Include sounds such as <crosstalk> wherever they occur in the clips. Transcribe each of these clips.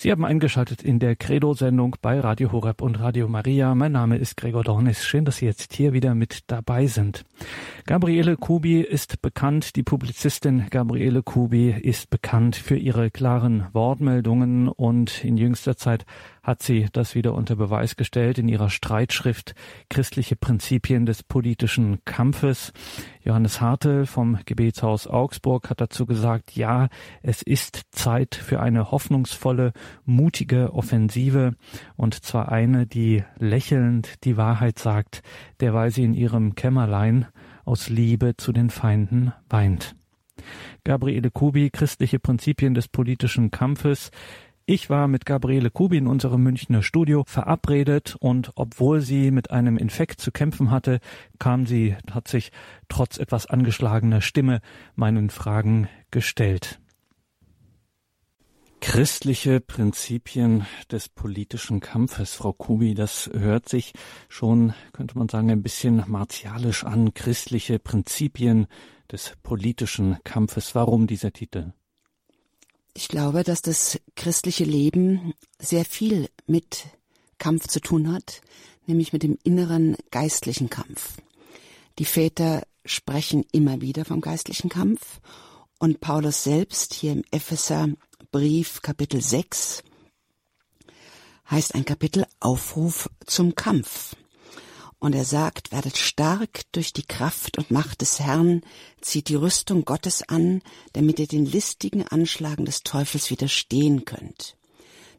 Sie haben eingeschaltet in der Credo-Sendung bei Radio Horeb und Radio Maria. Mein Name ist Gregor Dornis. Schön, dass Sie jetzt hier wieder mit dabei sind. Gabriele Kubi ist bekannt, die Publizistin Gabriele Kubi ist bekannt für ihre klaren Wortmeldungen und in jüngster Zeit hat sie das wieder unter Beweis gestellt in ihrer Streitschrift Christliche Prinzipien des politischen Kampfes. Johannes Hartel vom Gebetshaus Augsburg hat dazu gesagt, ja, es ist Zeit für eine hoffnungsvolle, mutige Offensive und zwar eine, die lächelnd die Wahrheit sagt, derweil sie in ihrem Kämmerlein aus Liebe zu den Feinden weint. Gabriele Kubi, Christliche Prinzipien des politischen Kampfes. Ich war mit Gabriele Kubi in unserem Münchner Studio verabredet und obwohl sie mit einem Infekt zu kämpfen hatte, kam sie, hat sich trotz etwas angeschlagener Stimme meinen Fragen gestellt. Christliche Prinzipien des politischen Kampfes, Frau Kubi, das hört sich schon, könnte man sagen, ein bisschen martialisch an. Christliche Prinzipien des politischen Kampfes. Warum dieser Titel? Ich glaube, dass das christliche Leben sehr viel mit Kampf zu tun hat, nämlich mit dem inneren geistlichen Kampf. Die Väter sprechen immer wieder vom geistlichen Kampf und Paulus selbst hier im Epheser Brief Kapitel 6 heißt ein Kapitel Aufruf zum Kampf. Und er sagt, werdet stark durch die Kraft und Macht des Herrn, zieht die Rüstung Gottes an, damit ihr den listigen Anschlagen des Teufels widerstehen könnt.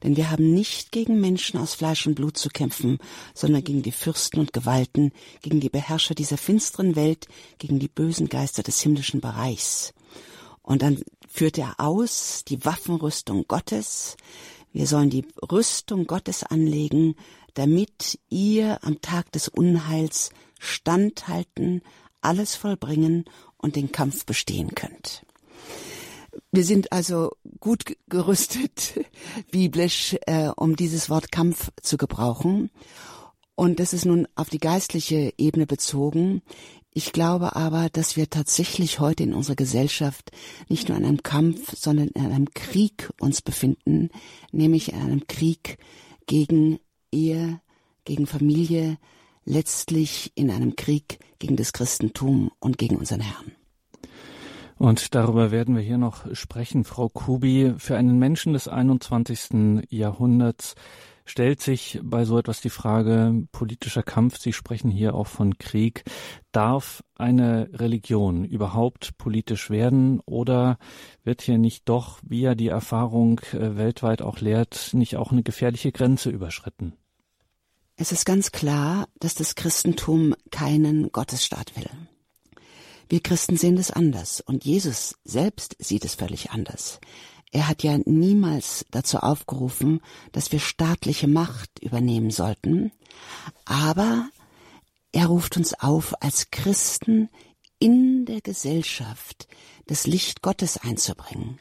Denn wir haben nicht gegen Menschen aus Fleisch und Blut zu kämpfen, sondern gegen die Fürsten und Gewalten, gegen die Beherrscher dieser finsteren Welt, gegen die bösen Geister des himmlischen Bereichs. Und dann führt er aus die Waffenrüstung Gottes. Wir sollen die Rüstung Gottes anlegen, damit ihr am Tag des Unheils standhalten, alles vollbringen und den Kampf bestehen könnt. Wir sind also gut gerüstet, <laughs> biblisch, äh, um dieses Wort Kampf zu gebrauchen. Und das ist nun auf die geistliche Ebene bezogen. Ich glaube aber, dass wir tatsächlich heute in unserer Gesellschaft nicht nur in einem Kampf, sondern in einem Krieg uns befinden, nämlich in einem Krieg gegen Ehe, gegen Familie, letztlich in einem Krieg gegen das Christentum und gegen unseren Herrn. Und darüber werden wir hier noch sprechen, Frau Kubi. Für einen Menschen des 21. Jahrhunderts stellt sich bei so etwas die Frage politischer Kampf. Sie sprechen hier auch von Krieg. Darf eine Religion überhaupt politisch werden oder wird hier nicht doch, wie ja die Erfahrung äh, weltweit auch lehrt, nicht auch eine gefährliche Grenze überschritten? Es ist ganz klar, dass das Christentum keinen Gottesstaat will. Wir Christen sehen das anders und Jesus selbst sieht es völlig anders. Er hat ja niemals dazu aufgerufen, dass wir staatliche Macht übernehmen sollten, aber er ruft uns auf, als Christen in der Gesellschaft das Licht Gottes einzubringen.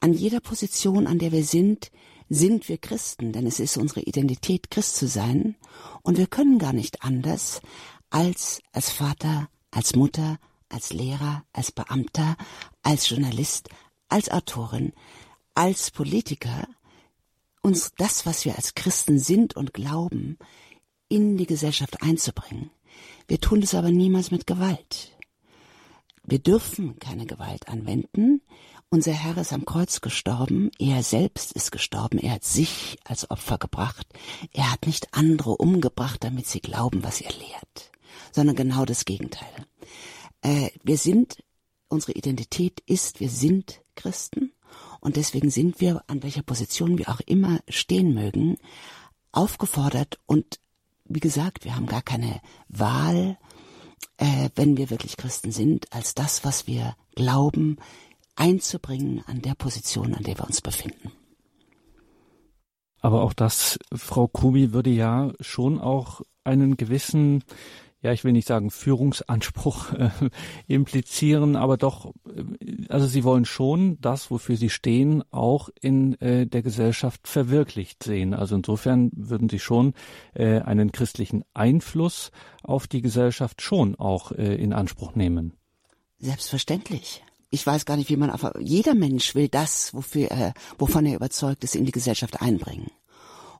An jeder Position, an der wir sind, sind wir Christen, denn es ist unsere Identität, Christ zu sein, und wir können gar nicht anders, als als Vater, als Mutter, als Lehrer, als Beamter, als Journalist, als Autorin, als Politiker uns das, was wir als Christen sind und glauben, in die Gesellschaft einzubringen. Wir tun es aber niemals mit Gewalt. Wir dürfen keine Gewalt anwenden. Unser Herr ist am Kreuz gestorben, er selbst ist gestorben, er hat sich als Opfer gebracht, er hat nicht andere umgebracht, damit sie glauben, was er lehrt, sondern genau das Gegenteil. Äh, wir sind, unsere Identität ist, wir sind Christen und deswegen sind wir, an welcher Position wir auch immer stehen mögen, aufgefordert und wie gesagt, wir haben gar keine Wahl, äh, wenn wir wirklich Christen sind, als das, was wir glauben, einzubringen an der Position, an der wir uns befinden. Aber auch das, Frau Kubi, würde ja schon auch einen gewissen ja, ich will nicht sagen Führungsanspruch <laughs> äh, implizieren, aber doch, äh, also sie wollen schon das, wofür sie stehen, auch in äh, der Gesellschaft verwirklicht sehen. Also insofern würden sie schon äh, einen christlichen Einfluss auf die Gesellschaft schon auch äh, in Anspruch nehmen. Selbstverständlich. ich weiß gar nicht, wie man, aber jeder Mensch will das, wofür er, wovon er überzeugt ist, in die Gesellschaft einbringen.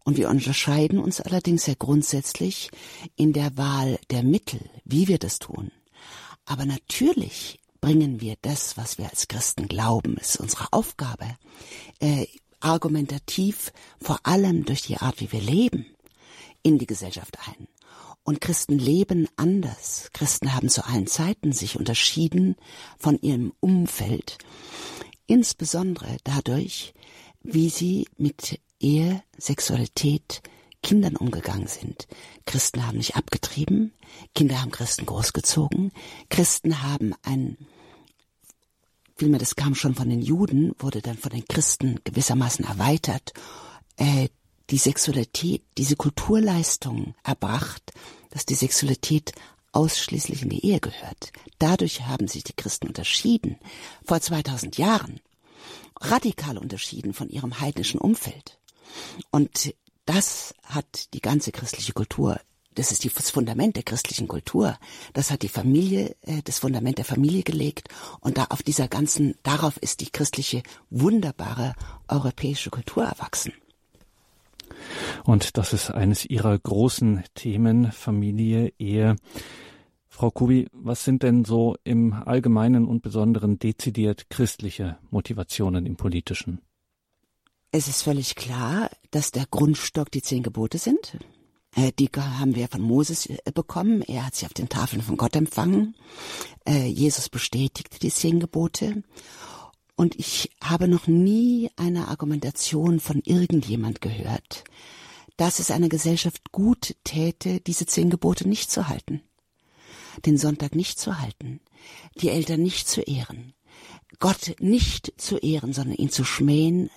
Und wir unterscheiden uns allerdings sehr grundsätzlich in der Wahl der Mittel, wie wir das tun. Aber natürlich bringen wir das, was wir als Christen glauben, ist unsere Aufgabe, äh, argumentativ vor allem durch die Art, wie wir leben, in die Gesellschaft ein. Und Christen leben anders. Christen haben zu allen Zeiten sich unterschieden von ihrem Umfeld, insbesondere dadurch, wie sie mit Ehe, Sexualität, Kindern umgegangen sind. Christen haben nicht abgetrieben, Kinder haben Christen großgezogen, Christen haben ein vielmehr das kam schon von den Juden, wurde dann von den Christen gewissermaßen erweitert, äh, die Sexualität, diese Kulturleistung erbracht, dass die Sexualität ausschließlich in die Ehe gehört. Dadurch haben sich die Christen unterschieden, vor 2000 Jahren, radikal unterschieden von ihrem heidnischen Umfeld. Und das hat die ganze christliche Kultur, das ist das Fundament der christlichen Kultur, das hat die Familie, äh, das Fundament der Familie gelegt und da auf dieser ganzen, darauf ist die christliche wunderbare europäische Kultur erwachsen. Und das ist eines Ihrer großen Themen, Familie, Ehe. Frau Kubi, was sind denn so im Allgemeinen und Besonderen dezidiert christliche Motivationen im Politischen? Es ist völlig klar, dass der Grundstock die zehn Gebote sind. Äh, die haben wir von Moses äh, bekommen. Er hat sie auf den Tafeln von Gott empfangen. Äh, Jesus bestätigte die zehn Gebote. Und ich habe noch nie eine Argumentation von irgendjemand gehört, dass es einer Gesellschaft gut täte, diese zehn Gebote nicht zu halten, den Sonntag nicht zu halten, die Eltern nicht zu ehren, Gott nicht zu ehren, sondern ihn zu schmähen,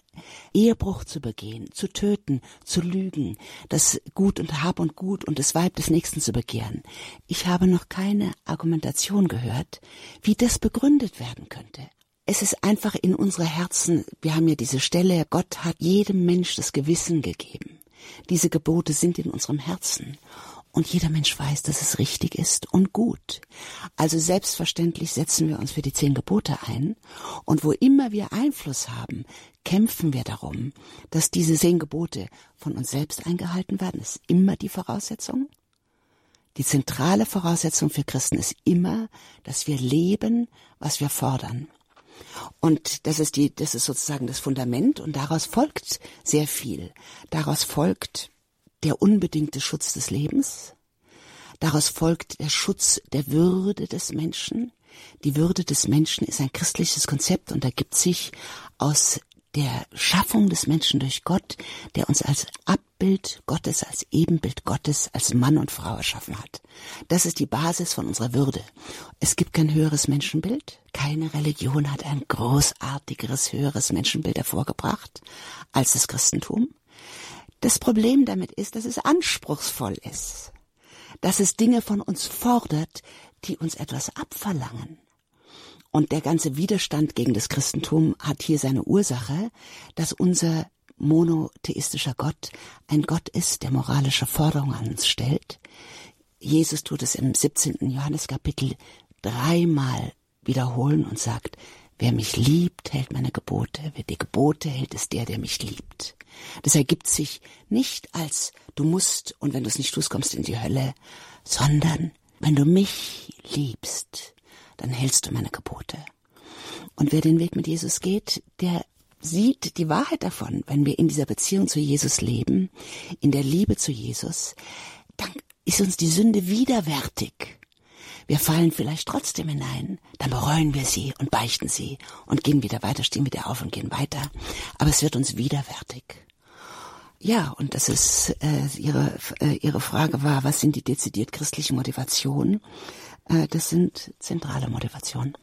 Ehebruch zu begehen, zu töten, zu lügen, das Gut und Hab und Gut und das Weib des Nächsten zu begehren. Ich habe noch keine Argumentation gehört, wie das begründet werden könnte. Es ist einfach in unsere Herzen, wir haben ja diese Stelle, Gott hat jedem Mensch das Gewissen gegeben. Diese Gebote sind in unserem Herzen. Und jeder Mensch weiß, dass es richtig ist und gut. Also selbstverständlich setzen wir uns für die zehn Gebote ein. Und wo immer wir Einfluss haben, kämpfen wir darum, dass diese zehn Gebote von uns selbst eingehalten werden. Das ist immer die Voraussetzung. Die zentrale Voraussetzung für Christen ist immer, dass wir leben, was wir fordern. Und das ist die, das ist sozusagen das Fundament und daraus folgt sehr viel. Daraus folgt der unbedingte Schutz des Lebens. Daraus folgt der Schutz der Würde des Menschen. Die Würde des Menschen ist ein christliches Konzept und ergibt sich aus der Schaffung des Menschen durch Gott, der uns als Abbild Gottes, als Ebenbild Gottes, als Mann und Frau erschaffen hat. Das ist die Basis von unserer Würde. Es gibt kein höheres Menschenbild. Keine Religion hat ein großartigeres, höheres Menschenbild hervorgebracht als das Christentum. Das Problem damit ist, dass es anspruchsvoll ist, dass es Dinge von uns fordert, die uns etwas abverlangen. Und der ganze Widerstand gegen das Christentum hat hier seine Ursache, dass unser monotheistischer Gott ein Gott ist, der moralische Forderungen an uns stellt. Jesus tut es im 17. Johanneskapitel dreimal wiederholen und sagt, wer mich liebt, hält meine Gebote, wer die Gebote hält, ist der, der mich liebt. Das ergibt sich nicht als du musst und wenn du es nicht tust, kommst du in die Hölle, sondern wenn du mich liebst, dann hältst du meine Gebote. Und wer den Weg mit Jesus geht, der sieht die Wahrheit davon, wenn wir in dieser Beziehung zu Jesus leben, in der Liebe zu Jesus, dann ist uns die Sünde widerwärtig. Wir fallen vielleicht trotzdem hinein, dann bereuen wir sie und beichten sie und gehen wieder weiter, stehen wieder auf und gehen weiter. Aber es wird uns widerwärtig. Ja, und das ist äh, ihre äh, ihre Frage war, was sind die dezidiert christlichen Motivationen? Äh, das sind zentrale Motivationen.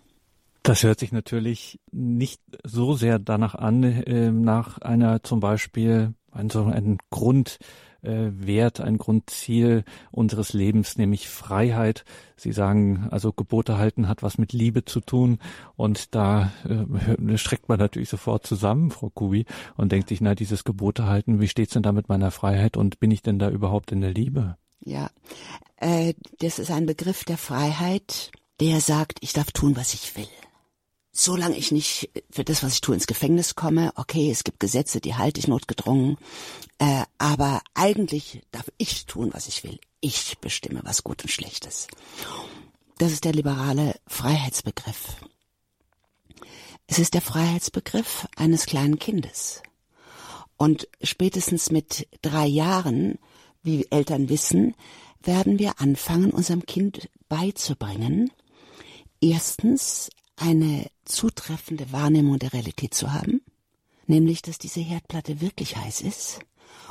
Das hört sich natürlich nicht so sehr danach an, äh, nach einer zum Beispiel ein, so ein Grund, Wert, ein Grundziel unseres Lebens, nämlich Freiheit. Sie sagen, also Gebote halten hat was mit Liebe zu tun und da äh, <laughs> streckt man natürlich sofort zusammen, Frau Kubi, und denkt sich, na, dieses Gebote halten, wie steht's denn da mit meiner Freiheit und bin ich denn da überhaupt in der Liebe? Ja, äh, das ist ein Begriff der Freiheit, der sagt, ich darf tun, was ich will. Solange ich nicht für das, was ich tue, ins Gefängnis komme, okay, es gibt Gesetze, die halte ich notgedrungen, äh, aber eigentlich darf ich tun, was ich will. Ich bestimme, was gut und schlecht ist. Das ist der liberale Freiheitsbegriff. Es ist der Freiheitsbegriff eines kleinen Kindes. Und spätestens mit drei Jahren, wie Eltern wissen, werden wir anfangen, unserem Kind beizubringen, erstens eine zutreffende Wahrnehmung der Realität zu haben, nämlich dass diese Herdplatte wirklich heiß ist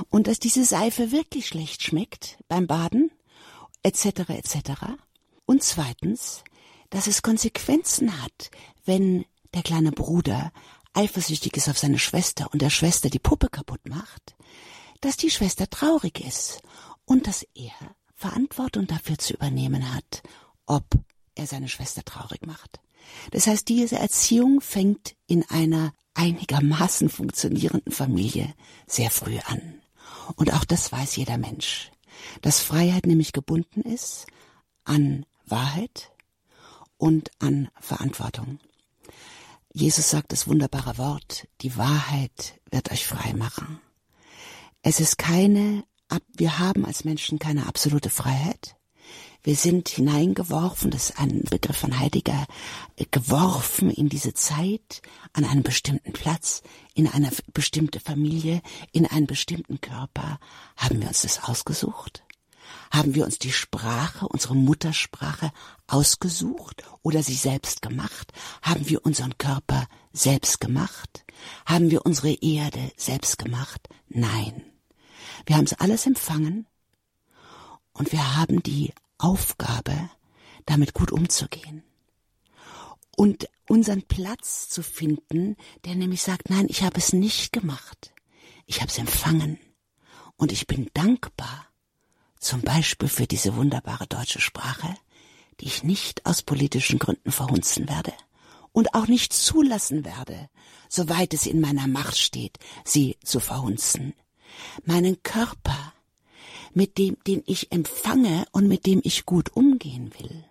und dass diese Seife wirklich schlecht schmeckt beim Baden, etc. etc. Und zweitens, dass es Konsequenzen hat, wenn der kleine Bruder eifersüchtig ist auf seine Schwester und der Schwester die Puppe kaputt macht, dass die Schwester traurig ist und dass er Verantwortung dafür zu übernehmen hat, ob er seine Schwester traurig macht. Das heißt, diese Erziehung fängt in einer einigermaßen funktionierenden Familie sehr früh an. Und auch das weiß jeder Mensch, dass Freiheit nämlich gebunden ist an Wahrheit und an Verantwortung. Jesus sagt das wunderbare Wort, die Wahrheit wird euch frei machen. Es ist keine, wir haben als Menschen keine absolute Freiheit. Wir sind hineingeworfen, das ist ein Begriff von Heidegger, geworfen in diese Zeit, an einen bestimmten Platz, in eine bestimmte Familie, in einen bestimmten Körper. Haben wir uns das ausgesucht? Haben wir uns die Sprache, unsere Muttersprache ausgesucht oder sie selbst gemacht? Haben wir unseren Körper selbst gemacht? Haben wir unsere Erde selbst gemacht? Nein. Wir haben es alles empfangen und wir haben die Aufgabe, damit gut umzugehen. Und unseren Platz zu finden, der nämlich sagt, nein, ich habe es nicht gemacht. Ich habe es empfangen. Und ich bin dankbar zum Beispiel für diese wunderbare deutsche Sprache, die ich nicht aus politischen Gründen verhunzen werde und auch nicht zulassen werde, soweit es in meiner Macht steht, sie zu verhunzen. Meinen Körper, mit dem, den ich empfange und mit dem ich gut umgehen will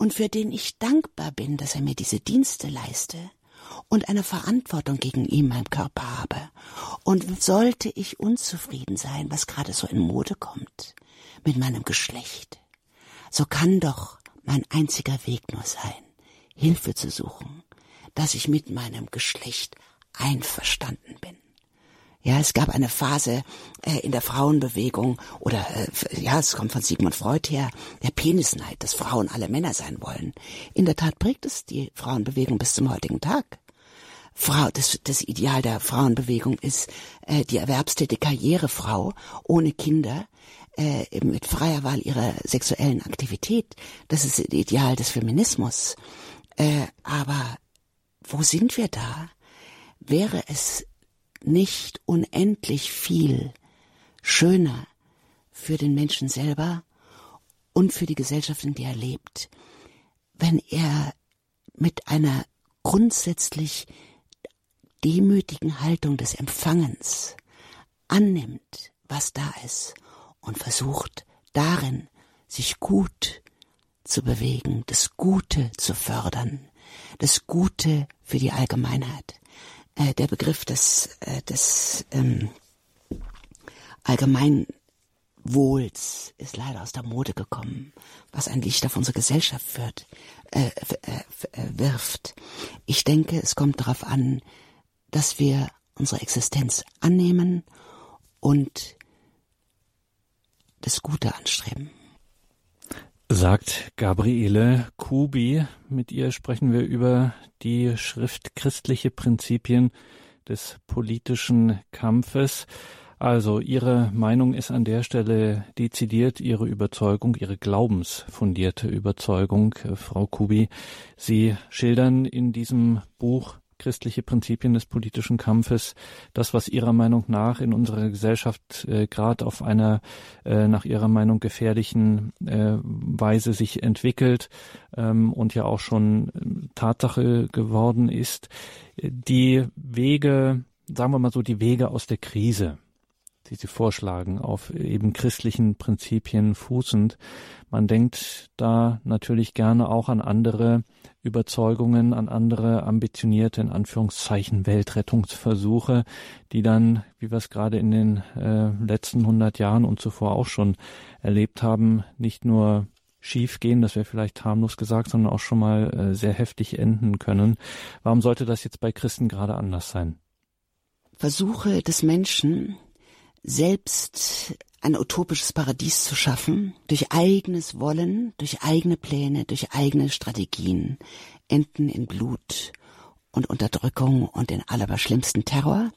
und für den ich dankbar bin, dass er mir diese Dienste leiste und eine Verantwortung gegen ihn, meinem Körper habe. Und sollte ich unzufrieden sein, was gerade so in Mode kommt, mit meinem Geschlecht, so kann doch mein einziger Weg nur sein, Hilfe zu suchen, dass ich mit meinem Geschlecht einverstanden bin. Ja, es gab eine Phase äh, in der Frauenbewegung oder äh, ja, es kommt von Sigmund Freud her, der Penisneid, dass Frauen alle Männer sein wollen. In der Tat prägt es die Frauenbewegung bis zum heutigen Tag. Frau, das, das Ideal der Frauenbewegung ist äh, die erwerbstätige Karrierefrau ohne Kinder, äh, mit freier Wahl ihrer sexuellen Aktivität. Das ist das Ideal des Feminismus. Äh, aber wo sind wir da? Wäre es nicht unendlich viel schöner für den Menschen selber und für die Gesellschaft, in der er lebt, wenn er mit einer grundsätzlich demütigen Haltung des Empfangens annimmt, was da ist und versucht darin sich gut zu bewegen, das Gute zu fördern, das Gute für die Allgemeinheit. Äh, der Begriff des, äh, des ähm, Allgemeinwohls ist leider aus der Mode gekommen, was ein Licht auf unsere Gesellschaft führt, äh, äh, äh, wirft. Ich denke, es kommt darauf an, dass wir unsere Existenz annehmen und das Gute anstreben. Sagt Gabriele Kubi. Mit ihr sprechen wir über die Schrift Christliche Prinzipien des politischen Kampfes. Also Ihre Meinung ist an der Stelle dezidiert Ihre Überzeugung, Ihre glaubensfundierte Überzeugung, Frau Kubi. Sie schildern in diesem Buch christliche Prinzipien des politischen Kampfes, das, was Ihrer Meinung nach in unserer Gesellschaft äh, gerade auf einer äh, nach Ihrer Meinung gefährlichen äh, Weise sich entwickelt ähm, und ja auch schon äh, Tatsache geworden ist. Die Wege, sagen wir mal so, die Wege aus der Krise, die Sie vorschlagen, auf eben christlichen Prinzipien fußend. Man denkt da natürlich gerne auch an andere Überzeugungen, an andere ambitionierte, in Anführungszeichen, Weltrettungsversuche, die dann, wie wir es gerade in den äh, letzten hundert Jahren und zuvor auch schon erlebt haben, nicht nur schief gehen, das wäre vielleicht harmlos gesagt, sondern auch schon mal äh, sehr heftig enden können. Warum sollte das jetzt bei Christen gerade anders sein? Versuche des Menschen, selbst ein utopisches Paradies zu schaffen, durch eigenes Wollen, durch eigene Pläne, durch eigene Strategien, enden in Blut und Unterdrückung und in allerschlimmsten Terror,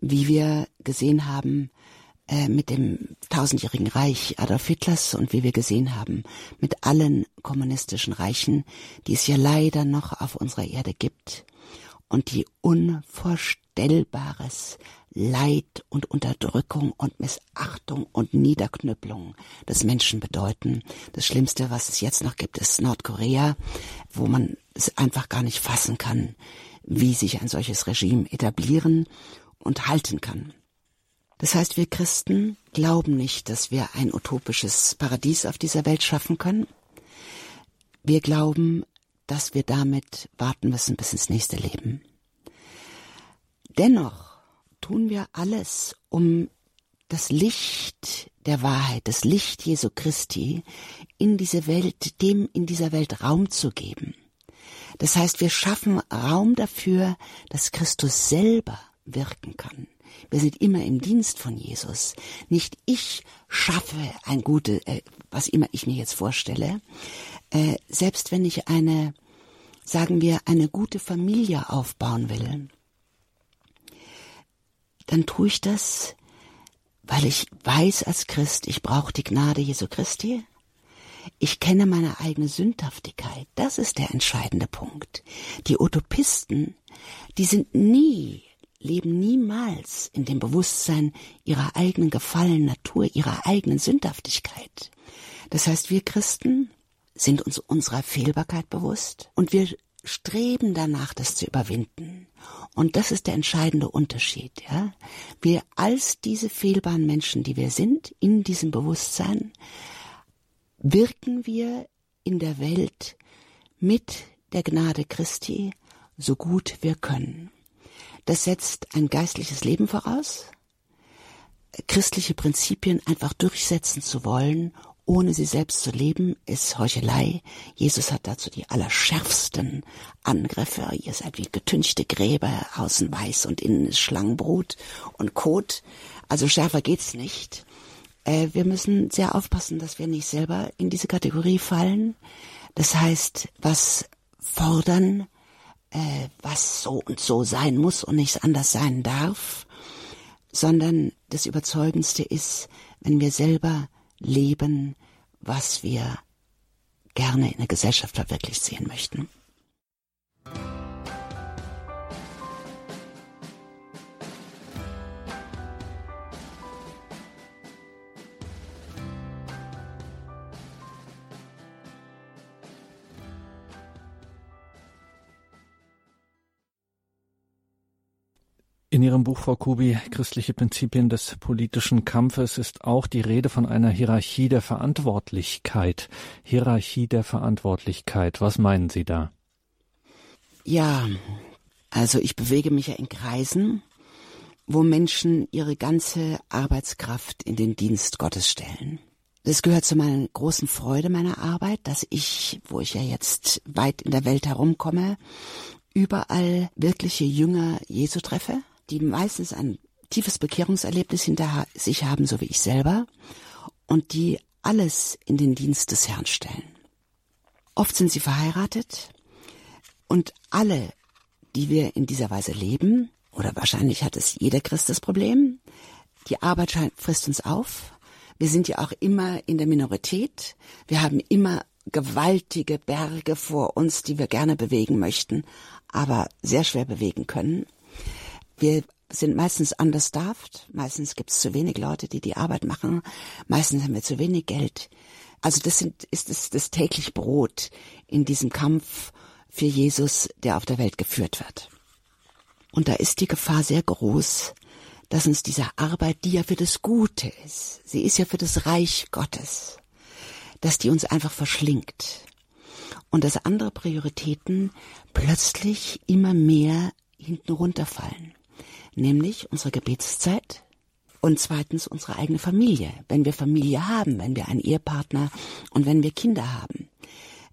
wie wir gesehen haben äh, mit dem tausendjährigen Reich Adolf Hitlers und wie wir gesehen haben mit allen kommunistischen Reichen, die es ja leider noch auf unserer Erde gibt und die unvorstellbares Leid und Unterdrückung und Missachtung und Niederknüppelung des Menschen bedeuten. Das Schlimmste, was es jetzt noch gibt, ist Nordkorea, wo man es einfach gar nicht fassen kann, wie sich ein solches Regime etablieren und halten kann. Das heißt, wir Christen glauben nicht, dass wir ein utopisches Paradies auf dieser Welt schaffen können. Wir glauben, dass wir damit warten müssen bis ins nächste Leben. Dennoch tun wir alles, um das Licht der Wahrheit, das Licht Jesu Christi in diese Welt, dem in dieser Welt Raum zu geben. Das heißt, wir schaffen Raum dafür, dass Christus selber wirken kann. Wir sind immer im Dienst von Jesus. Nicht ich schaffe ein gute, äh, was immer ich mir jetzt vorstelle. Äh, selbst wenn ich eine, sagen wir, eine gute Familie aufbauen will, dann tue ich das, weil ich weiß als Christ, ich brauche die Gnade Jesu Christi. Ich kenne meine eigene Sündhaftigkeit. Das ist der entscheidende Punkt. Die Utopisten, die sind nie leben niemals in dem Bewusstsein ihrer eigenen gefallenen Natur, ihrer eigenen Sündhaftigkeit. Das heißt, wir Christen sind uns unserer Fehlbarkeit bewusst und wir streben danach, das zu überwinden. Und das ist der entscheidende Unterschied, ja. Wir als diese fehlbaren Menschen, die wir sind, in diesem Bewusstsein, wirken wir in der Welt mit der Gnade Christi so gut wir können. Das setzt ein geistliches Leben voraus, christliche Prinzipien einfach durchsetzen zu wollen, ohne sie selbst zu leben, ist Heuchelei. Jesus hat dazu die allerschärfsten Angriffe. Ihr seid wie getünchte Gräber, außen weiß und innen ist Schlangenbrut und Kot. Also schärfer geht's nicht. Äh, wir müssen sehr aufpassen, dass wir nicht selber in diese Kategorie fallen. Das heißt, was fordern, äh, was so und so sein muss und nichts anders sein darf, sondern das Überzeugendste ist, wenn wir selber leben, was wir gerne in der Gesellschaft verwirklicht sehen möchten. In Ihrem Buch, Frau Kubi, Christliche Prinzipien des politischen Kampfes, ist auch die Rede von einer Hierarchie der Verantwortlichkeit. Hierarchie der Verantwortlichkeit. Was meinen Sie da? Ja, also ich bewege mich ja in Kreisen, wo Menschen ihre ganze Arbeitskraft in den Dienst Gottes stellen. Das gehört zu meiner großen Freude meiner Arbeit, dass ich, wo ich ja jetzt weit in der Welt herumkomme, überall wirkliche Jünger Jesu treffe die meistens ein tiefes Bekehrungserlebnis hinter sich haben, so wie ich selber, und die alles in den Dienst des Herrn stellen. Oft sind sie verheiratet und alle, die wir in dieser Weise leben, oder wahrscheinlich hat es jeder Christ das Problem, die Arbeit frisst uns auf. Wir sind ja auch immer in der Minorität. Wir haben immer gewaltige Berge vor uns, die wir gerne bewegen möchten, aber sehr schwer bewegen können. Wir sind meistens understaffed, meistens gibt es zu wenig Leute, die die Arbeit machen, meistens haben wir zu wenig Geld. Also das sind, ist das, das täglich Brot in diesem Kampf für Jesus, der auf der Welt geführt wird. Und da ist die Gefahr sehr groß, dass uns diese Arbeit, die ja für das Gute ist, sie ist ja für das Reich Gottes, dass die uns einfach verschlingt. Und dass andere Prioritäten plötzlich immer mehr hinten runterfallen. Nämlich unsere Gebetszeit, und zweitens unsere eigene Familie, wenn wir Familie haben, wenn wir einen Ehepartner und wenn wir Kinder haben.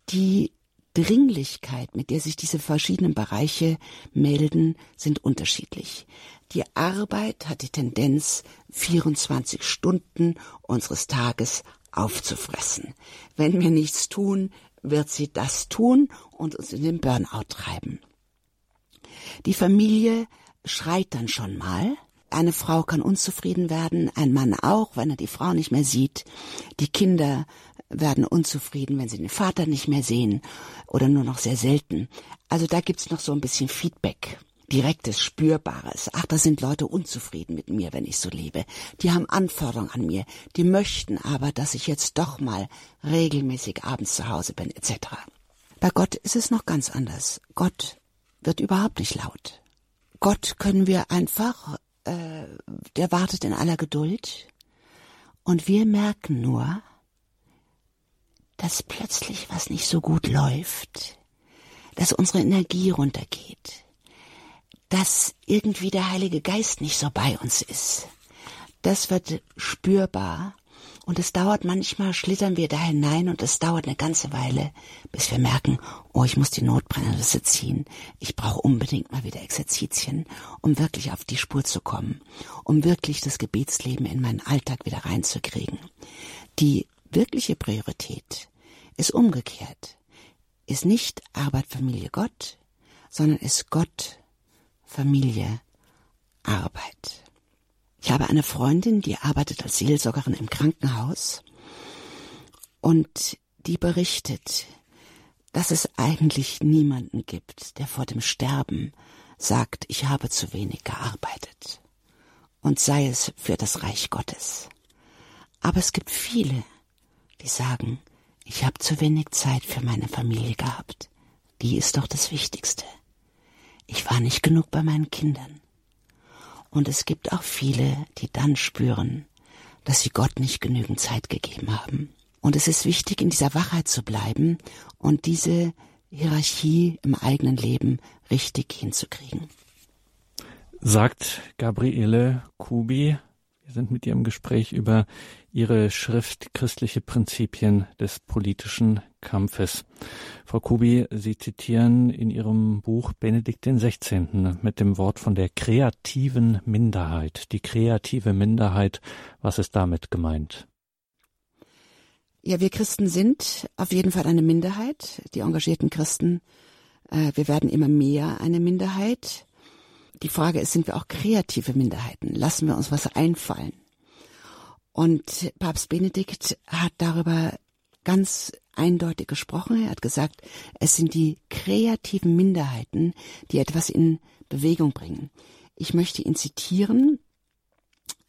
Die Dringlichkeit, mit der sich diese verschiedenen Bereiche melden, sind unterschiedlich. Die Arbeit hat die Tendenz, 24 Stunden unseres Tages aufzufressen. Wenn wir nichts tun, wird sie das tun und uns in den Burnout treiben. Die Familie schreit dann schon mal. Eine Frau kann unzufrieden werden, ein Mann auch, wenn er die Frau nicht mehr sieht. Die Kinder werden unzufrieden, wenn sie den Vater nicht mehr sehen oder nur noch sehr selten. Also da gibt's noch so ein bisschen Feedback. Direktes, Spürbares. Ach, da sind Leute unzufrieden mit mir, wenn ich so lebe. Die haben Anforderungen an mir. Die möchten aber, dass ich jetzt doch mal regelmäßig abends zu Hause bin, etc. Bei Gott ist es noch ganz anders. Gott wird überhaupt nicht laut. Gott können wir einfach, äh, der wartet in aller Geduld. Und wir merken nur, dass plötzlich was nicht so gut läuft, dass unsere Energie runtergeht, dass irgendwie der Heilige Geist nicht so bei uns ist. Das wird spürbar und es dauert manchmal, schlittern wir da hinein und es dauert eine ganze Weile, bis wir merken, oh, ich muss die Notbrennrisse ziehen. Ich brauche unbedingt mal wieder Exerzitien, um wirklich auf die Spur zu kommen, um wirklich das Gebetsleben in meinen Alltag wieder reinzukriegen. Die wirkliche Priorität ist umgekehrt. Ist nicht Arbeit, Familie, Gott, sondern ist Gott, Familie, Arbeit. Habe eine Freundin, die arbeitet als Seelsorgerin im Krankenhaus und die berichtet, dass es eigentlich niemanden gibt, der vor dem Sterben sagt, ich habe zu wenig gearbeitet und sei es für das Reich Gottes. Aber es gibt viele, die sagen, ich habe zu wenig Zeit für meine Familie gehabt. Die ist doch das Wichtigste. Ich war nicht genug bei meinen Kindern. Und es gibt auch viele, die dann spüren, dass sie Gott nicht genügend Zeit gegeben haben. Und es ist wichtig, in dieser Wachheit zu bleiben und diese Hierarchie im eigenen Leben richtig hinzukriegen. Sagt Gabriele Kubi wir sind mit ihr im Gespräch über ihre Schrift Christliche Prinzipien des politischen Kampfes. Frau Kubi, Sie zitieren in Ihrem Buch Benedikt XVI. mit dem Wort von der kreativen Minderheit. Die kreative Minderheit, was ist damit gemeint? Ja, wir Christen sind auf jeden Fall eine Minderheit, die engagierten Christen. Äh, wir werden immer mehr eine Minderheit. Die Frage ist, sind wir auch kreative Minderheiten? Lassen wir uns was einfallen? Und Papst Benedikt hat darüber ganz eindeutig gesprochen. Er hat gesagt, es sind die kreativen Minderheiten, die etwas in Bewegung bringen. Ich möchte ihn zitieren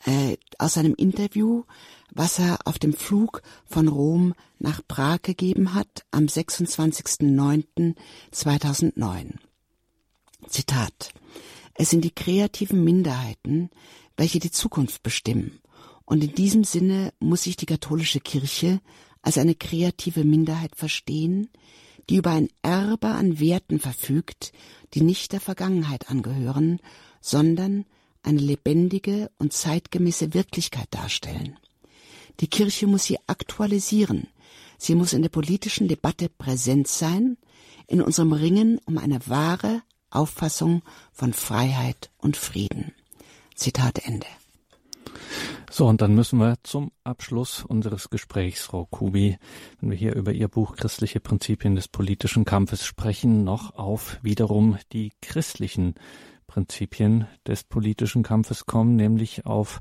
äh, aus seinem Interview, was er auf dem Flug von Rom nach Prag gegeben hat am 26.09.2009. Zitat. Es sind die kreativen Minderheiten, welche die Zukunft bestimmen. Und in diesem Sinne muss sich die katholische Kirche als eine kreative Minderheit verstehen, die über ein Erbe an Werten verfügt, die nicht der Vergangenheit angehören, sondern eine lebendige und zeitgemäße Wirklichkeit darstellen. Die Kirche muss sie aktualisieren, sie muss in der politischen Debatte präsent sein, in unserem Ringen um eine wahre, Auffassung von Freiheit und Frieden. Zitat Ende. So, und dann müssen wir zum Abschluss unseres Gesprächs, Frau Kubi, wenn wir hier über Ihr Buch Christliche Prinzipien des politischen Kampfes sprechen, noch auf wiederum die christlichen Prinzipien des politischen Kampfes kommen, nämlich auf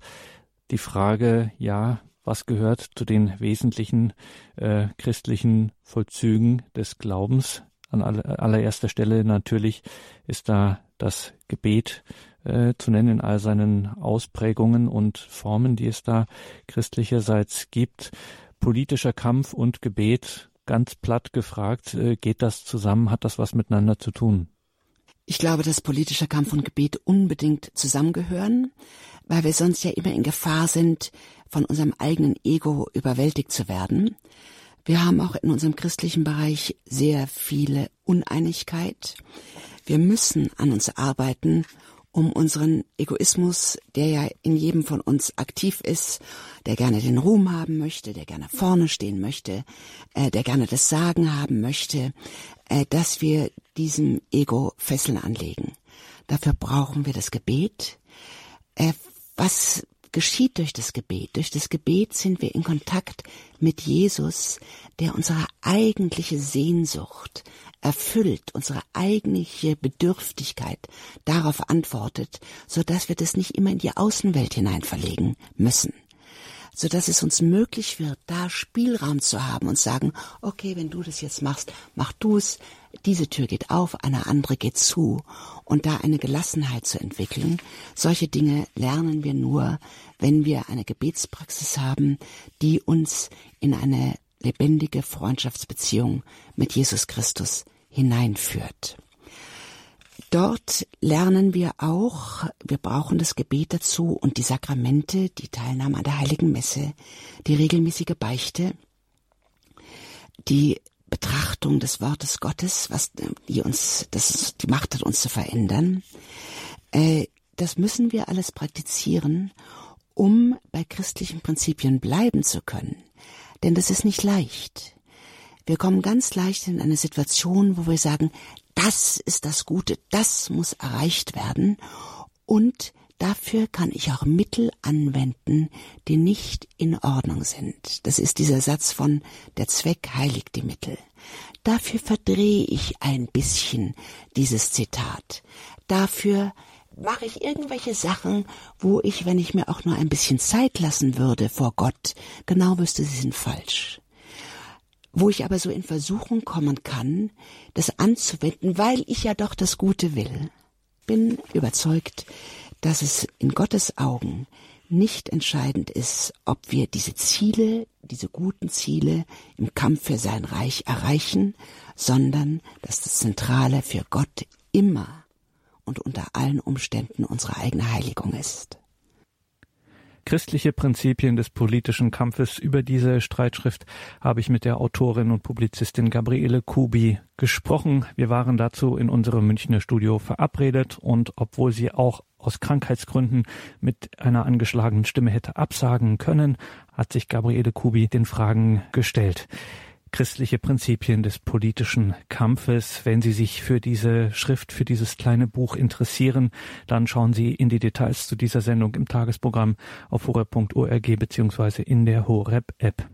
die Frage, ja, was gehört zu den wesentlichen äh, christlichen Vollzügen des Glaubens, an allererster Stelle natürlich ist da das Gebet äh, zu nennen in all seinen Ausprägungen und Formen, die es da christlicherseits gibt. Politischer Kampf und Gebet, ganz platt gefragt, äh, geht das zusammen? Hat das was miteinander zu tun? Ich glaube, dass politischer Kampf und Gebet unbedingt zusammengehören, weil wir sonst ja immer in Gefahr sind, von unserem eigenen Ego überwältigt zu werden. Wir haben auch in unserem christlichen Bereich sehr viele Uneinigkeit. Wir müssen an uns arbeiten, um unseren Egoismus, der ja in jedem von uns aktiv ist, der gerne den Ruhm haben möchte, der gerne vorne stehen möchte, äh, der gerne das Sagen haben möchte, äh, dass wir diesem Ego Fesseln anlegen. Dafür brauchen wir das Gebet. Äh, was geschieht durch das Gebet? Durch das Gebet sind wir in Kontakt mit Jesus, der unsere eigentliche Sehnsucht erfüllt, unsere eigentliche Bedürftigkeit darauf antwortet, so dass wir das nicht immer in die Außenwelt hinein verlegen müssen so dass es uns möglich wird, da Spielraum zu haben und sagen, okay, wenn du das jetzt machst, mach du es, diese Tür geht auf, eine andere geht zu und da eine Gelassenheit zu entwickeln. Solche Dinge lernen wir nur, wenn wir eine Gebetspraxis haben, die uns in eine lebendige Freundschaftsbeziehung mit Jesus Christus hineinführt. Dort lernen wir auch, wir brauchen das Gebet dazu und die Sakramente, die Teilnahme an der Heiligen Messe, die regelmäßige Beichte, die Betrachtung des Wortes Gottes, was die uns, das die Macht hat, uns zu verändern. Äh, das müssen wir alles praktizieren, um bei christlichen Prinzipien bleiben zu können. Denn das ist nicht leicht. Wir kommen ganz leicht in eine Situation, wo wir sagen, das ist das Gute, das muss erreicht werden und dafür kann ich auch Mittel anwenden, die nicht in Ordnung sind. Das ist dieser Satz von der Zweck heiligt die Mittel. Dafür verdrehe ich ein bisschen dieses Zitat. Dafür mache ich irgendwelche Sachen, wo ich, wenn ich mir auch nur ein bisschen Zeit lassen würde vor Gott, genau wüsste, sie sind falsch wo ich aber so in Versuchung kommen kann, das anzuwenden, weil ich ja doch das Gute will. Bin überzeugt, dass es in Gottes Augen nicht entscheidend ist, ob wir diese Ziele, diese guten Ziele im Kampf für sein Reich erreichen, sondern dass das Zentrale für Gott immer und unter allen Umständen unsere eigene Heiligung ist christliche Prinzipien des politischen Kampfes. Über diese Streitschrift habe ich mit der Autorin und Publizistin Gabriele Kubi gesprochen. Wir waren dazu in unserem Münchner Studio verabredet und obwohl sie auch aus Krankheitsgründen mit einer angeschlagenen Stimme hätte absagen können, hat sich Gabriele Kubi den Fragen gestellt christliche Prinzipien des politischen Kampfes. Wenn Sie sich für diese Schrift, für dieses kleine Buch interessieren, dann schauen Sie in die Details zu dieser Sendung im Tagesprogramm auf horeb.org beziehungsweise in der Horeb App.